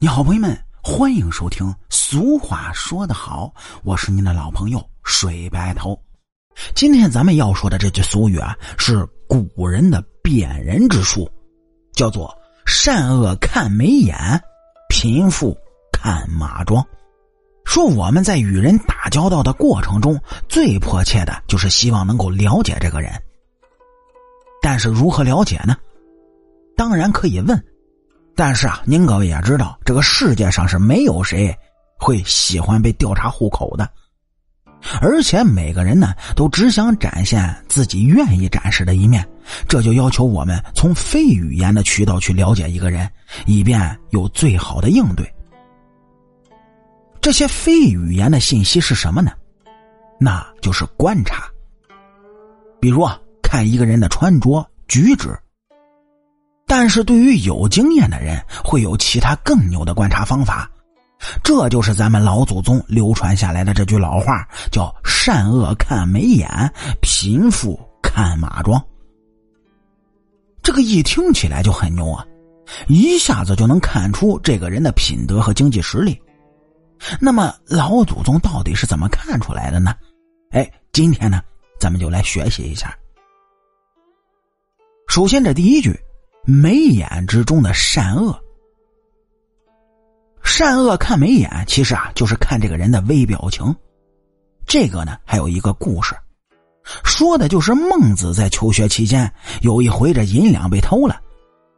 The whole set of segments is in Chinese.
你好，朋友们，欢迎收听。俗话说得好，我是您的老朋友水白头。今天咱们要说的这句俗语啊，是古人的辨人之术，叫做“善恶看眉眼，贫富看马庄”。说我们在与人打交道的过程中，最迫切的就是希望能够了解这个人。但是如何了解呢？当然可以问。但是啊，您各位也知道，这个世界上是没有谁会喜欢被调查户口的，而且每个人呢都只想展现自己愿意展示的一面，这就要求我们从非语言的渠道去了解一个人，以便有最好的应对。这些非语言的信息是什么呢？那就是观察，比如啊，看一个人的穿着举止。但是对于有经验的人，会有其他更牛的观察方法，这就是咱们老祖宗流传下来的这句老话，叫“善恶看眉眼，贫富看马庄”。这个一听起来就很牛啊，一下子就能看出这个人的品德和经济实力。那么老祖宗到底是怎么看出来的呢？哎，今天呢，咱们就来学习一下。首先，这第一句。眉眼之中的善恶，善恶看眉眼，其实啊就是看这个人的微表情。这个呢还有一个故事，说的就是孟子在求学期间，有一回这银两被偷了，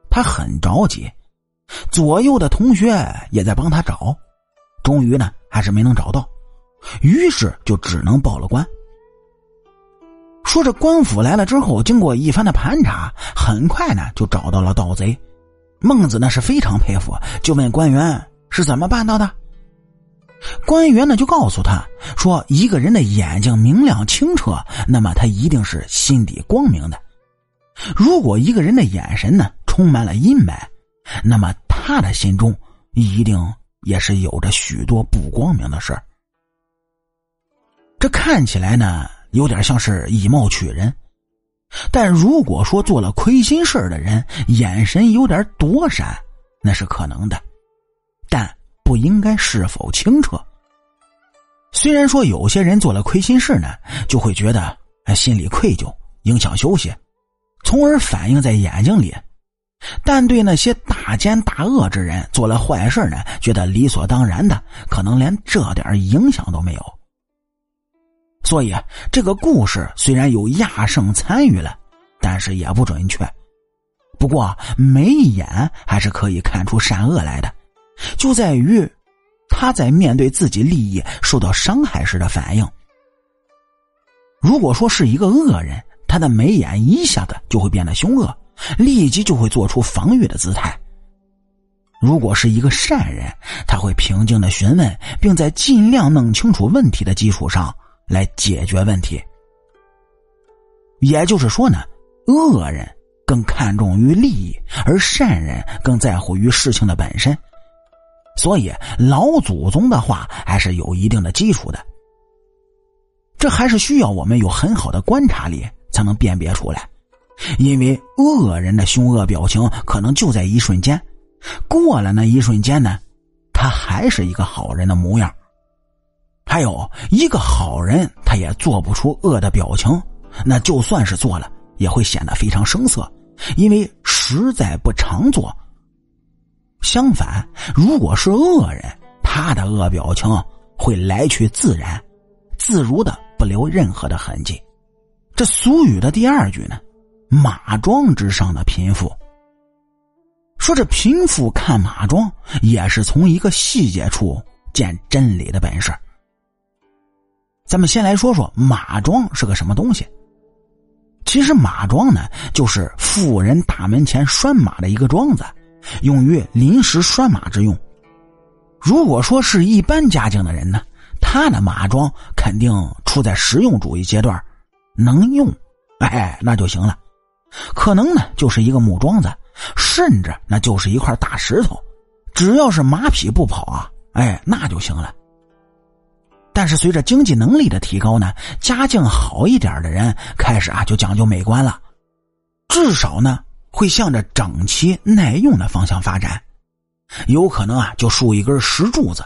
他很着急，左右的同学也在帮他找，终于呢还是没能找到，于是就只能报了官。说这官府来了之后，经过一番的盘查，很快呢就找到了盗贼。孟子呢是非常佩服，就问官员是怎么办到的。官员呢就告诉他说：“一个人的眼睛明亮清澈，那么他一定是心底光明的；如果一个人的眼神呢充满了阴霾，那么他的心中一定也是有着许多不光明的事这看起来呢。有点像是以貌取人，但如果说做了亏心事的人眼神有点躲闪，那是可能的，但不应该是否清澈。虽然说有些人做了亏心事呢，就会觉得心里愧疚，影响休息，从而反映在眼睛里；但对那些大奸大恶之人做了坏事呢，觉得理所当然的，可能连这点影响都没有。所以，这个故事虽然有亚圣参与了，但是也不准确。不过，眉眼还是可以看出善恶来的，就在于他在面对自己利益受到伤害时的反应。如果说是一个恶人，他的眉眼一下子就会变得凶恶，立即就会做出防御的姿态；如果是一个善人，他会平静的询问，并在尽量弄清楚问题的基础上。来解决问题，也就是说呢，恶人更看重于利益，而善人更在乎于事情的本身。所以老祖宗的话还是有一定的基础的。这还是需要我们有很好的观察力才能辨别出来，因为恶人的凶恶表情可能就在一瞬间，过了那一瞬间呢，他还是一个好人的模样。还有一个好人，他也做不出恶的表情，那就算是做了，也会显得非常生涩，因为实在不常做。相反，如果是恶人，他的恶表情会来去自然、自如的，不留任何的痕迹。这俗语的第二句呢，“马庄之上的贫富”，说这贫富看马庄，也是从一个细节处见真理的本事。咱们先来说说马庄是个什么东西。其实马庄呢，就是富人大门前拴马的一个庄子，用于临时拴马之用。如果说是一般家境的人呢，他的马庄肯定处在实用主义阶段，能用，哎，那就行了。可能呢，就是一个木桩子，甚至那就是一块大石头，只要是马匹不跑啊，哎，那就行了。但是随着经济能力的提高呢，家境好一点的人开始啊就讲究美观了，至少呢会向着整齐耐用的方向发展。有可能啊就竖一根石柱子。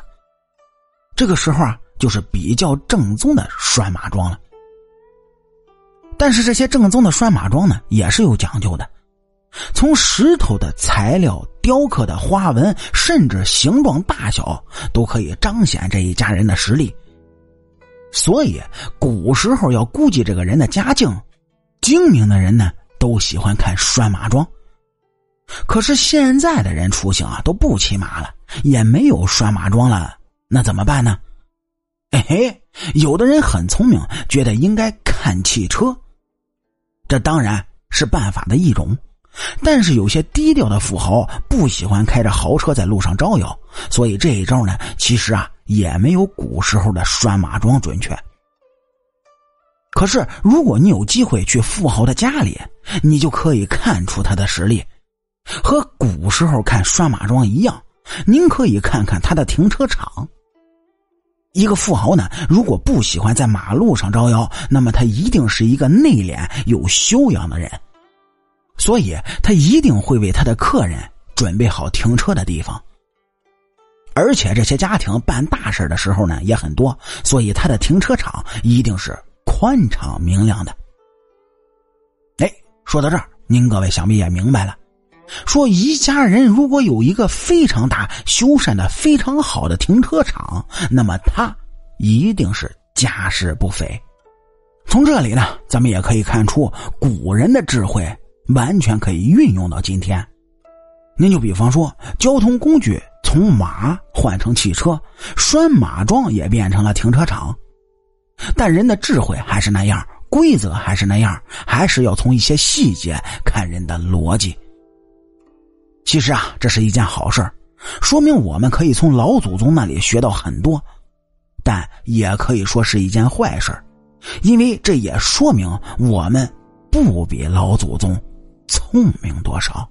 这个时候啊，就是比较正宗的拴马桩了。但是这些正宗的拴马桩呢，也是有讲究的。从石头的材料、雕刻的花纹，甚至形状大小，都可以彰显这一家人的实力。所以，古时候要估计这个人的家境，精明的人呢都喜欢看拴马桩。可是现在的人出行啊都不骑马了，也没有拴马桩了，那怎么办呢？哎嘿，有的人很聪明，觉得应该看汽车，这当然是办法的一种。但是有些低调的富豪不喜欢开着豪车在路上招摇，所以这一招呢，其实啊也没有古时候的拴马桩准确。可是如果你有机会去富豪的家里，你就可以看出他的实力。和古时候看拴马桩一样，您可以看看他的停车场。一个富豪呢，如果不喜欢在马路上招摇，那么他一定是一个内敛有修养的人。所以他一定会为他的客人准备好停车的地方，而且这些家庭办大事的时候呢也很多，所以他的停车场一定是宽敞明亮的。哎，说到这儿，您各位想必也明白了，说一家人如果有一个非常大、修缮的非常好的停车场，那么他一定是家世不菲。从这里呢，咱们也可以看出古人的智慧。完全可以运用到今天，您就比方说，交通工具从马换成汽车，拴马桩也变成了停车场，但人的智慧还是那样，规则还是那样，还是要从一些细节看人的逻辑。其实啊，这是一件好事说明我们可以从老祖宗那里学到很多，但也可以说是一件坏事因为这也说明我们不比老祖宗。聪明多少？